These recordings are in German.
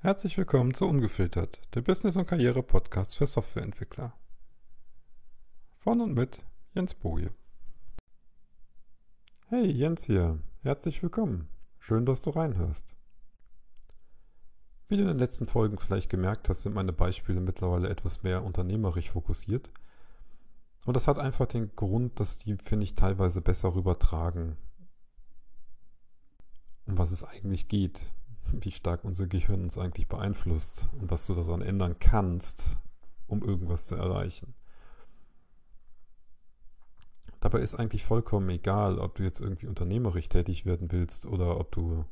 Herzlich willkommen zu Ungefiltert, der Business- und Karriere-Podcast für Softwareentwickler. Von und mit Jens Boje. Hey, Jens hier. Herzlich willkommen. Schön, dass du reinhörst. Wie du in den letzten Folgen vielleicht gemerkt hast, sind meine Beispiele mittlerweile etwas mehr unternehmerisch fokussiert. Und das hat einfach den Grund, dass die, finde ich, teilweise besser rübertragen, um was es eigentlich geht, wie stark unser Gehirn uns eigentlich beeinflusst und was du daran ändern kannst, um irgendwas zu erreichen. Dabei ist eigentlich vollkommen egal, ob du jetzt irgendwie unternehmerisch tätig werden willst oder ob du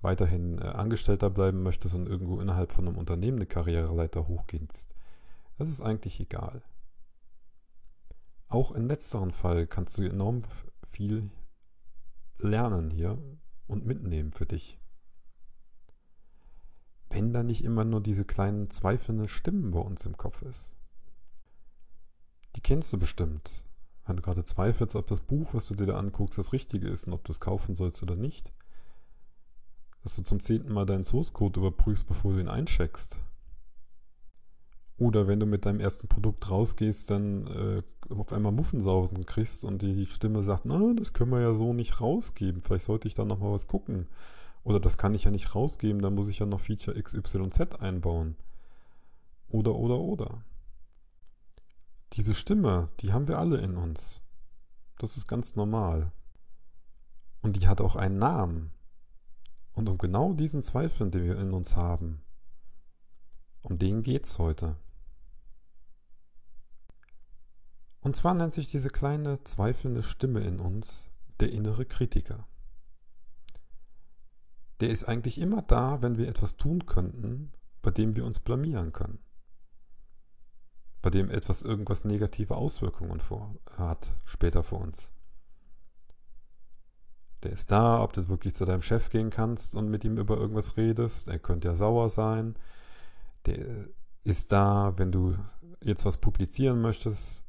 weiterhin äh, Angestellter bleiben möchtest und irgendwo innerhalb von einem Unternehmen eine Karriereleiter hochgehst. Das ist eigentlich egal. Auch im letzteren Fall kannst du enorm viel lernen hier und mitnehmen für dich. Wenn da nicht immer nur diese kleinen zweifelnden Stimmen bei uns im Kopf ist. Die kennst du bestimmt. Wenn du gerade zweifelst, ob das Buch, was du dir da anguckst, das Richtige ist und ob du es kaufen sollst oder nicht. Dass du zum zehnten Mal deinen Source Code überprüfst, bevor du ihn eincheckst. Oder wenn du mit deinem ersten Produkt rausgehst, dann äh, auf einmal Muffensausen kriegst und die Stimme sagt, na, das können wir ja so nicht rausgeben. Vielleicht sollte ich da nochmal was gucken. Oder das kann ich ja nicht rausgeben, da muss ich ja noch Feature XYZ einbauen. Oder, oder, oder. Diese Stimme, die haben wir alle in uns. Das ist ganz normal. Und die hat auch einen Namen. Und um genau diesen Zweifeln, die wir in uns haben, um den geht's heute. Und zwar nennt sich diese kleine zweifelnde Stimme in uns der innere Kritiker. Der ist eigentlich immer da, wenn wir etwas tun könnten, bei dem wir uns blamieren können. Bei dem etwas irgendwas negative Auswirkungen vor, hat später für uns. Der ist da, ob du wirklich zu deinem Chef gehen kannst und mit ihm über irgendwas redest. Er könnte ja sauer sein. Der ist da, wenn du jetzt was publizieren möchtest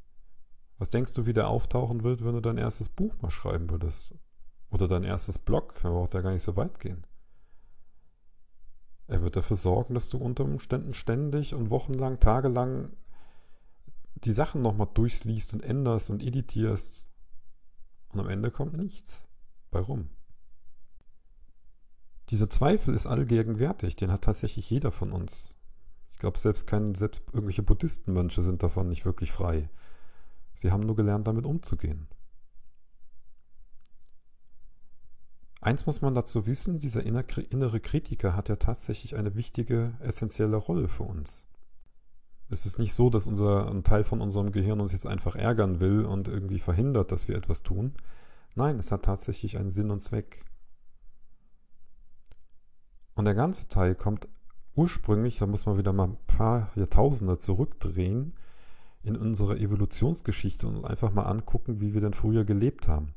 was denkst du, wie der auftauchen wird, wenn du dein erstes Buch mal schreiben würdest? Oder dein erstes Blog? Da braucht er gar nicht so weit gehen. Er wird dafür sorgen, dass du unter Umständen ständig und wochenlang, tagelang die Sachen nochmal durchliest und änderst und editierst. Und am Ende kommt nichts. Warum? Dieser Zweifel ist allgegenwärtig, den hat tatsächlich jeder von uns. Ich glaube, selbst selbst irgendwelche Buddhistenmönche sind davon nicht wirklich frei. Sie haben nur gelernt, damit umzugehen. Eins muss man dazu wissen, dieser innere Kritiker hat ja tatsächlich eine wichtige, essentielle Rolle für uns. Es ist nicht so, dass unser, ein Teil von unserem Gehirn uns jetzt einfach ärgern will und irgendwie verhindert, dass wir etwas tun. Nein, es hat tatsächlich einen Sinn und Zweck. Und der ganze Teil kommt ursprünglich, da muss man wieder mal ein paar Jahrtausende zurückdrehen, in unserer Evolutionsgeschichte und einfach mal angucken, wie wir denn früher gelebt haben.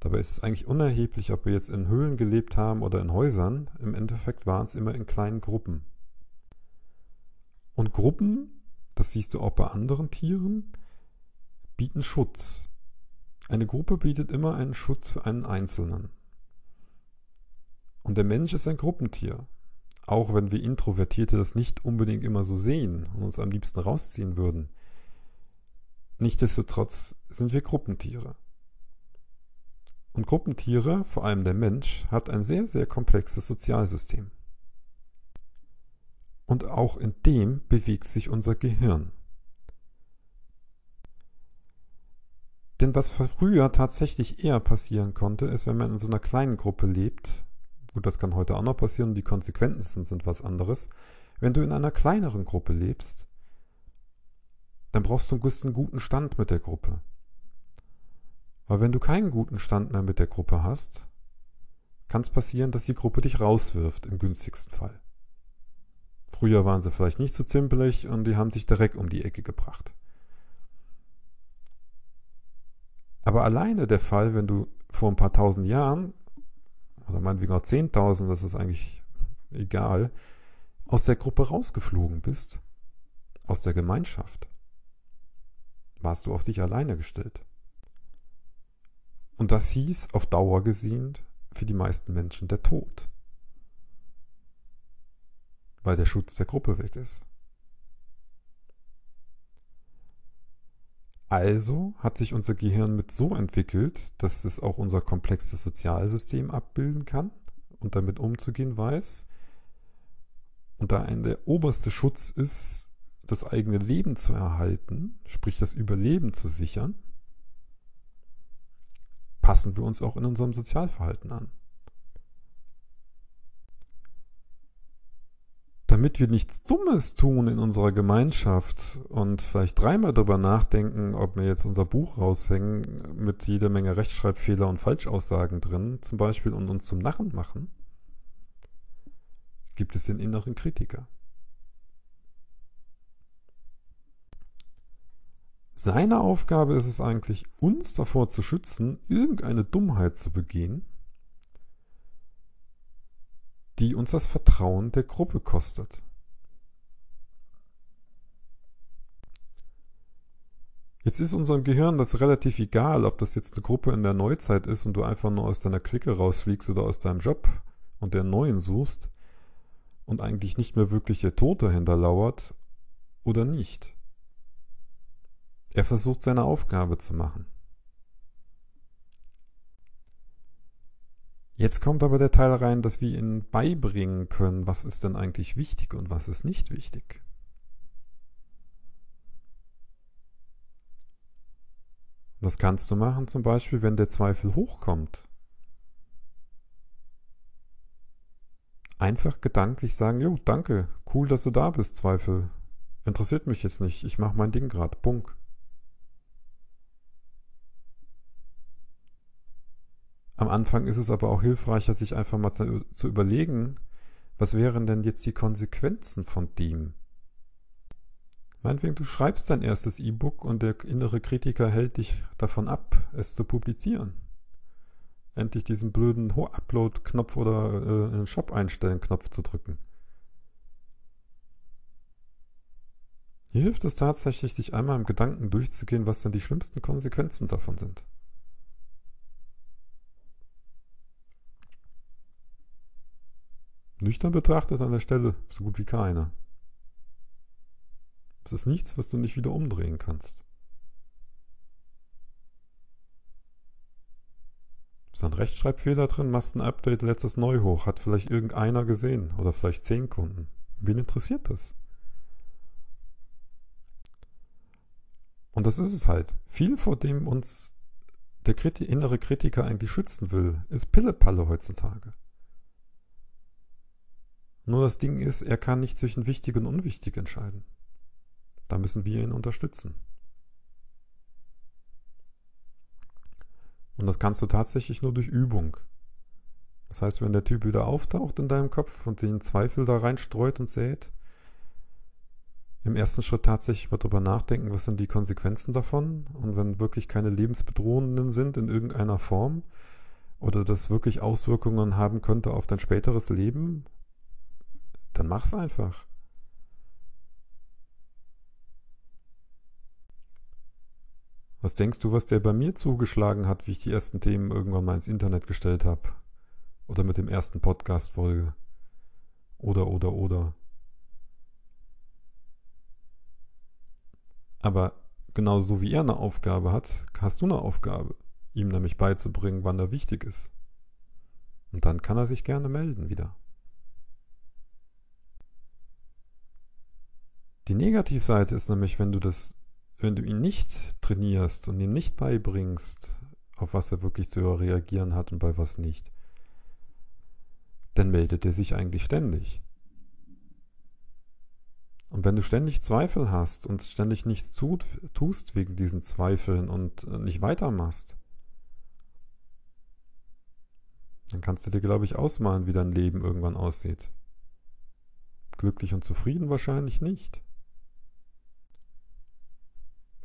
Dabei ist es eigentlich unerheblich, ob wir jetzt in Höhlen gelebt haben oder in Häusern. Im Endeffekt waren es immer in kleinen Gruppen. Und Gruppen, das siehst du auch bei anderen Tieren, bieten Schutz. Eine Gruppe bietet immer einen Schutz für einen Einzelnen. Und der Mensch ist ein Gruppentier. Auch wenn wir Introvertierte das nicht unbedingt immer so sehen und uns am liebsten rausziehen würden. Nichtsdestotrotz sind wir Gruppentiere. Und Gruppentiere, vor allem der Mensch, hat ein sehr, sehr komplexes Sozialsystem. Und auch in dem bewegt sich unser Gehirn. Denn was früher tatsächlich eher passieren konnte, ist, wenn man in so einer kleinen Gruppe lebt, gut, das kann heute auch noch passieren, die Konsequenzen sind was anderes, wenn du in einer kleineren Gruppe lebst, dann brauchst du einen guten Stand mit der Gruppe. Weil wenn du keinen guten Stand mehr mit der Gruppe hast, kann es passieren, dass die Gruppe dich rauswirft im günstigsten Fall. Früher waren sie vielleicht nicht so zimpelig und die haben dich direkt um die Ecke gebracht. Aber alleine der Fall, wenn du vor ein paar tausend Jahren, oder meinetwegen auch zehntausend, das ist eigentlich egal, aus der Gruppe rausgeflogen bist, aus der Gemeinschaft, warst du auf dich alleine gestellt. Und das hieß auf Dauer gesehen für die meisten Menschen der Tod. weil der Schutz der Gruppe weg ist. Also hat sich unser Gehirn mit so entwickelt, dass es auch unser komplexes Sozialsystem abbilden kann und damit umzugehen weiß. Und da ein der oberste Schutz ist, das eigene Leben zu erhalten, sprich das Überleben zu sichern, passen wir uns auch in unserem Sozialverhalten an. damit wir nichts Dummes tun in unserer Gemeinschaft und vielleicht dreimal darüber nachdenken, ob wir jetzt unser Buch raushängen mit jeder Menge Rechtschreibfehler und Falschaussagen drin, zum Beispiel, und uns zum Narren machen, gibt es den inneren Kritiker. Seine Aufgabe ist es eigentlich, uns davor zu schützen, irgendeine Dummheit zu begehen, die uns das Vertrauen der Gruppe kostet. Jetzt ist unserem Gehirn das relativ egal, ob das jetzt eine Gruppe in der Neuzeit ist und du einfach nur aus deiner Clique rausfliegst oder aus deinem Job und der neuen suchst und eigentlich nicht mehr wirklich der Tod dahinter lauert oder nicht. Er versucht seine Aufgabe zu machen. Jetzt kommt aber der Teil rein, dass wir ihnen beibringen können, was ist denn eigentlich wichtig und was ist nicht wichtig. Das kannst du machen zum Beispiel, wenn der Zweifel hochkommt. Einfach gedanklich sagen, jo, danke, cool, dass du da bist, Zweifel. Interessiert mich jetzt nicht, ich mache mein Ding gerade, Punkt. Am Anfang ist es aber auch hilfreicher, sich einfach mal zu, überlegen, was wären denn jetzt die Konsequenzen von dem? Meinetwegen, du schreibst dein erstes E-Book und der innere Kritiker hält dich davon ab, es zu publizieren. Endlich diesen blöden Upload-Knopf oder äh, einen Shop einstellen-Knopf zu drücken. Hier hilft es tatsächlich, dich einmal im Gedanken durchzugehen, was denn die schlimmsten Konsequenzen davon sind. Nüchtern betrachtet an der Stelle so gut wie keine. Es ist nichts, was du nicht wieder umdrehen kannst. Ist ein Rechtschreibfehler drin, machst ein Update, lädst es neu hoch, hat vielleicht irgendeiner gesehen oder vielleicht zehn Kunden. Wen interessiert das? Und das ist es halt. Viel, vor dem uns der innere Kritiker eigentlich schützen will, ist Pillepalle heutzutage. Nur das Ding ist, er kann nicht zwischen wichtig und unwichtig entscheiden. Da müssen wir ihn unterstützen. Und das kannst du tatsächlich nur durch Übung. Das heißt, wenn der Typ wieder auftaucht in deinem Kopf und den Zweifel da reinstreut und sät, im ersten Schritt tatsächlich mal drüber nachdenken, was sind die Konsequenzen davon und wenn wirklich keine lebensbedrohenden sind in irgendeiner Form oder das wirklich Auswirkungen haben könnte auf dein späteres Leben dann mach's einfach. Was denkst du, was der bei mir zugeschlagen hat, wie ich die ersten Themen irgendwann mal ins Internet gestellt habe? Oder mit dem ersten Podcast-Folge? Oder, oder, oder. Aber genauso wie er eine Aufgabe hat, hast du eine Aufgabe, ihm nämlich beizubringen, wann er wichtig ist. Und dann kann er sich gerne melden wieder. Die Negativseite ist nämlich, wenn du das, wenn du ihn nicht trainierst und ihm nicht beibringst, auf was er wirklich zu reagieren hat und bei was nicht, dann meldet er sich eigentlich ständig. Und wenn du ständig Zweifel hast und ständig nichts tust wegen diesen Zweifeln und nicht weitermachst, dann kannst du dir, glaube ich, ausmalen, wie dein Leben irgendwann aussieht. Glücklich und zufrieden wahrscheinlich nicht.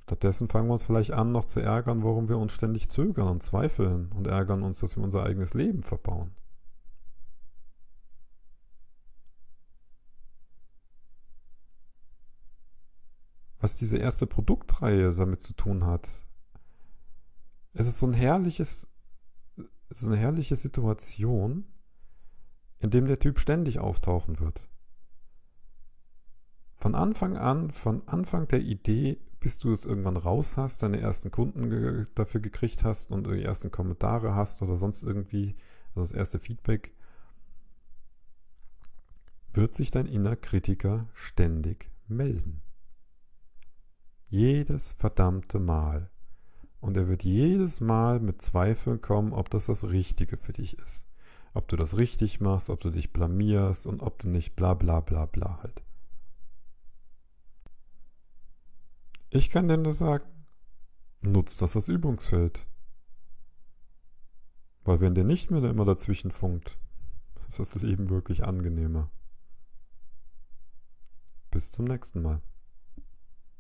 Stattdessen fangen wir uns vielleicht an, noch zu ärgern, warum wir uns ständig zögern und zweifeln und ärgern uns, dass wir unser eigenes Leben verbauen. Was diese erste Produktreihe damit zu tun hat, es ist so ein herrliches, so eine herrliche Situation, in dem der Typ ständig auftauchen wird. Von Anfang an, von Anfang der Idee, bis du es irgendwann raus hast, deine ersten Kunden ge dafür gekriegt hast und die ersten Kommentare hast oder sonst irgendwie, also das erste Feedback, wird sich dein inner Kritiker ständig melden. Jedes verdammte Mal. Und er wird jedes Mal mit Zweifeln kommen, ob das das Richtige für dich ist. Ob du das richtig machst, ob du dich blamierst und ob du nicht bla bla bla bla halt. Ich kann dir nur sagen, nutzt das als Übungsfeld. Weil wenn dir nicht mehr immer dazwischen funkt, ist das Leben wirklich angenehmer. Bis zum nächsten Mal.